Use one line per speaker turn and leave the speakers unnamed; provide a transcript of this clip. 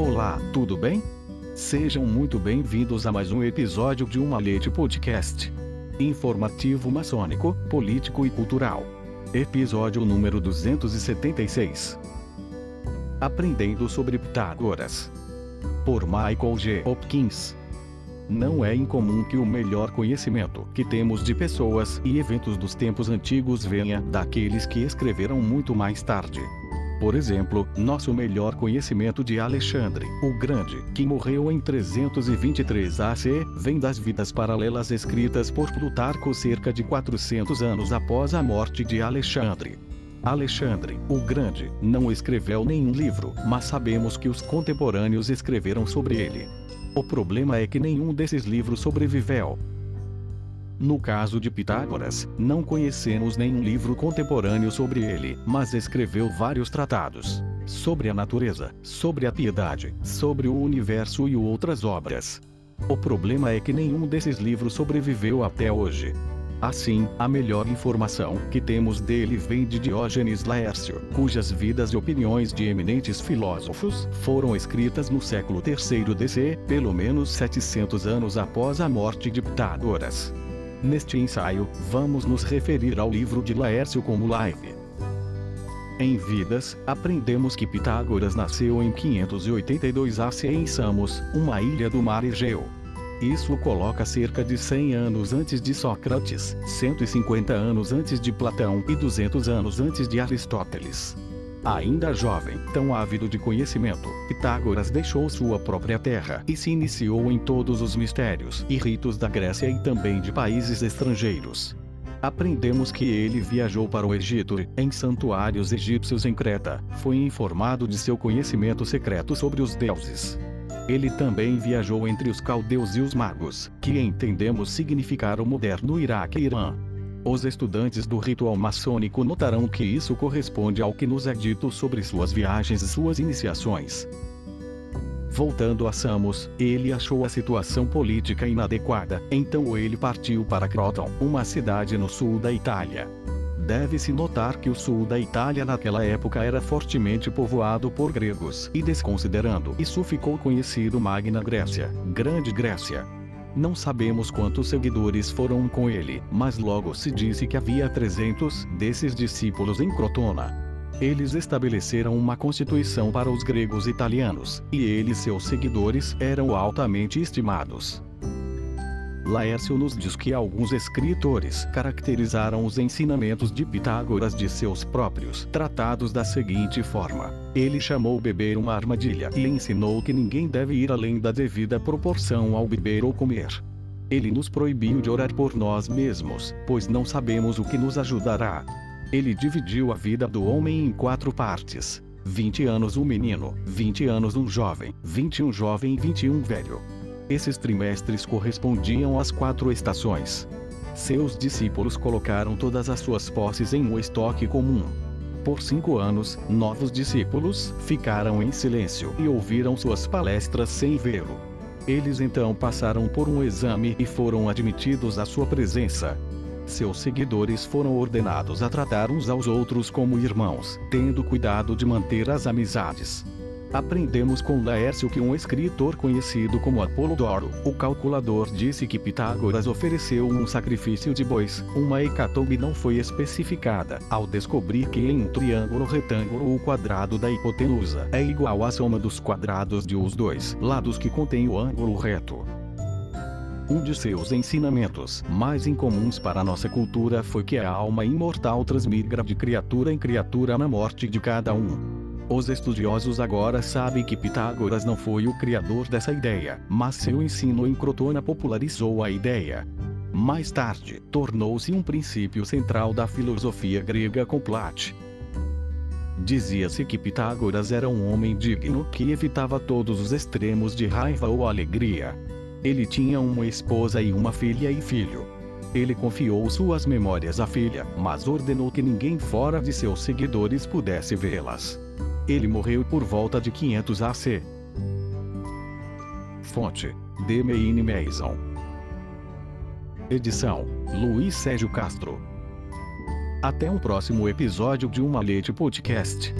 Olá, tudo bem? Sejam muito bem-vindos a mais um episódio de Uma Leite Podcast. Informativo maçônico, político e cultural. Episódio número 276. Aprendendo sobre Pitágoras. Por Michael G. Hopkins. Não é incomum que o melhor conhecimento que temos de pessoas e eventos dos tempos antigos venha daqueles que escreveram muito mais tarde. Por exemplo, nosso melhor conhecimento de Alexandre, o Grande, que morreu em 323 AC, vem das vidas paralelas escritas por Plutarco cerca de 400 anos após a morte de Alexandre. Alexandre, o Grande, não escreveu nenhum livro, mas sabemos que os contemporâneos escreveram sobre ele. O problema é que nenhum desses livros sobreviveu. No caso de Pitágoras, não conhecemos nenhum livro contemporâneo sobre ele, mas escreveu vários tratados sobre a natureza, sobre a piedade, sobre o universo e outras obras. O problema é que nenhum desses livros sobreviveu até hoje. Assim, a melhor informação que temos dele vem de Diógenes Laércio, cujas vidas e opiniões de eminentes filósofos foram escritas no século III DC, pelo menos 700 anos após a morte de Pitágoras. Neste ensaio, vamos nos referir ao livro de Laércio como Live. Em Vidas, aprendemos que Pitágoras nasceu em 582 AC em Samos, uma ilha do mar Egeu. Isso o coloca cerca de 100 anos antes de Sócrates, 150 anos antes de Platão e 200 anos antes de Aristóteles. Ainda jovem, tão ávido de conhecimento, Pitágoras deixou sua própria terra e se iniciou em todos os mistérios e ritos da Grécia e também de países estrangeiros. Aprendemos que ele viajou para o Egito, em santuários egípcios em Creta, foi informado de seu conhecimento secreto sobre os deuses. Ele também viajou entre os caldeus e os magos, que entendemos significar o moderno Iraque e Irã. Os estudantes do ritual maçônico notarão que isso corresponde ao que nos é dito sobre suas viagens e suas iniciações. Voltando a Samos, ele achou a situação política inadequada, então ele partiu para Croton, uma cidade no sul da Itália. Deve-se notar que o sul da Itália naquela época era fortemente povoado por gregos, e desconsiderando isso ficou conhecido Magna Grécia, Grande Grécia. Não sabemos quantos seguidores foram com ele, mas logo se disse que havia 300 desses discípulos em Crotona. Eles estabeleceram uma constituição para os gregos italianos, e ele e seus seguidores eram altamente estimados. Laércio nos diz que alguns escritores caracterizaram os ensinamentos de Pitágoras de seus próprios tratados da seguinte forma: ele chamou beber uma armadilha e ensinou que ninguém deve ir além da devida proporção ao beber ou comer. Ele nos proibiu de orar por nós mesmos, pois não sabemos o que nos ajudará. Ele dividiu a vida do homem em quatro partes: 20 anos um menino, 20 anos um jovem, 21 jovem e 21 velho. Esses trimestres correspondiam às quatro estações. Seus discípulos colocaram todas as suas posses em um estoque comum. Por cinco anos, novos discípulos ficaram em silêncio e ouviram suas palestras sem vê-lo. Eles então passaram por um exame e foram admitidos à sua presença. Seus seguidores foram ordenados a tratar uns aos outros como irmãos, tendo cuidado de manter as amizades. Aprendemos com Laércio que um escritor conhecido como Apolodoro, o calculador, disse que Pitágoras ofereceu um sacrifício de bois. Uma hecatombe não foi especificada, ao descobrir que em um triângulo retângulo o quadrado da hipotenusa é igual à soma dos quadrados de os dois lados que contém o ângulo reto. Um de seus ensinamentos mais incomuns para nossa cultura foi que a alma imortal transmigra de criatura em criatura na morte de cada um. Os estudiosos agora sabem que Pitágoras não foi o criador dessa ideia, mas seu ensino em Crotona popularizou a ideia. Mais tarde, tornou-se um princípio central da filosofia grega com Platão. Dizia-se que Pitágoras era um homem digno que evitava todos os extremos de raiva ou alegria. Ele tinha uma esposa e uma filha e filho. Ele confiou suas memórias à filha, mas ordenou que ninguém fora de seus seguidores pudesse vê-las. Ele morreu por volta de 500 AC. Fonte: Demeine Mason. Edição: Luiz Sérgio Castro. Até um próximo episódio de Uma Leite Podcast.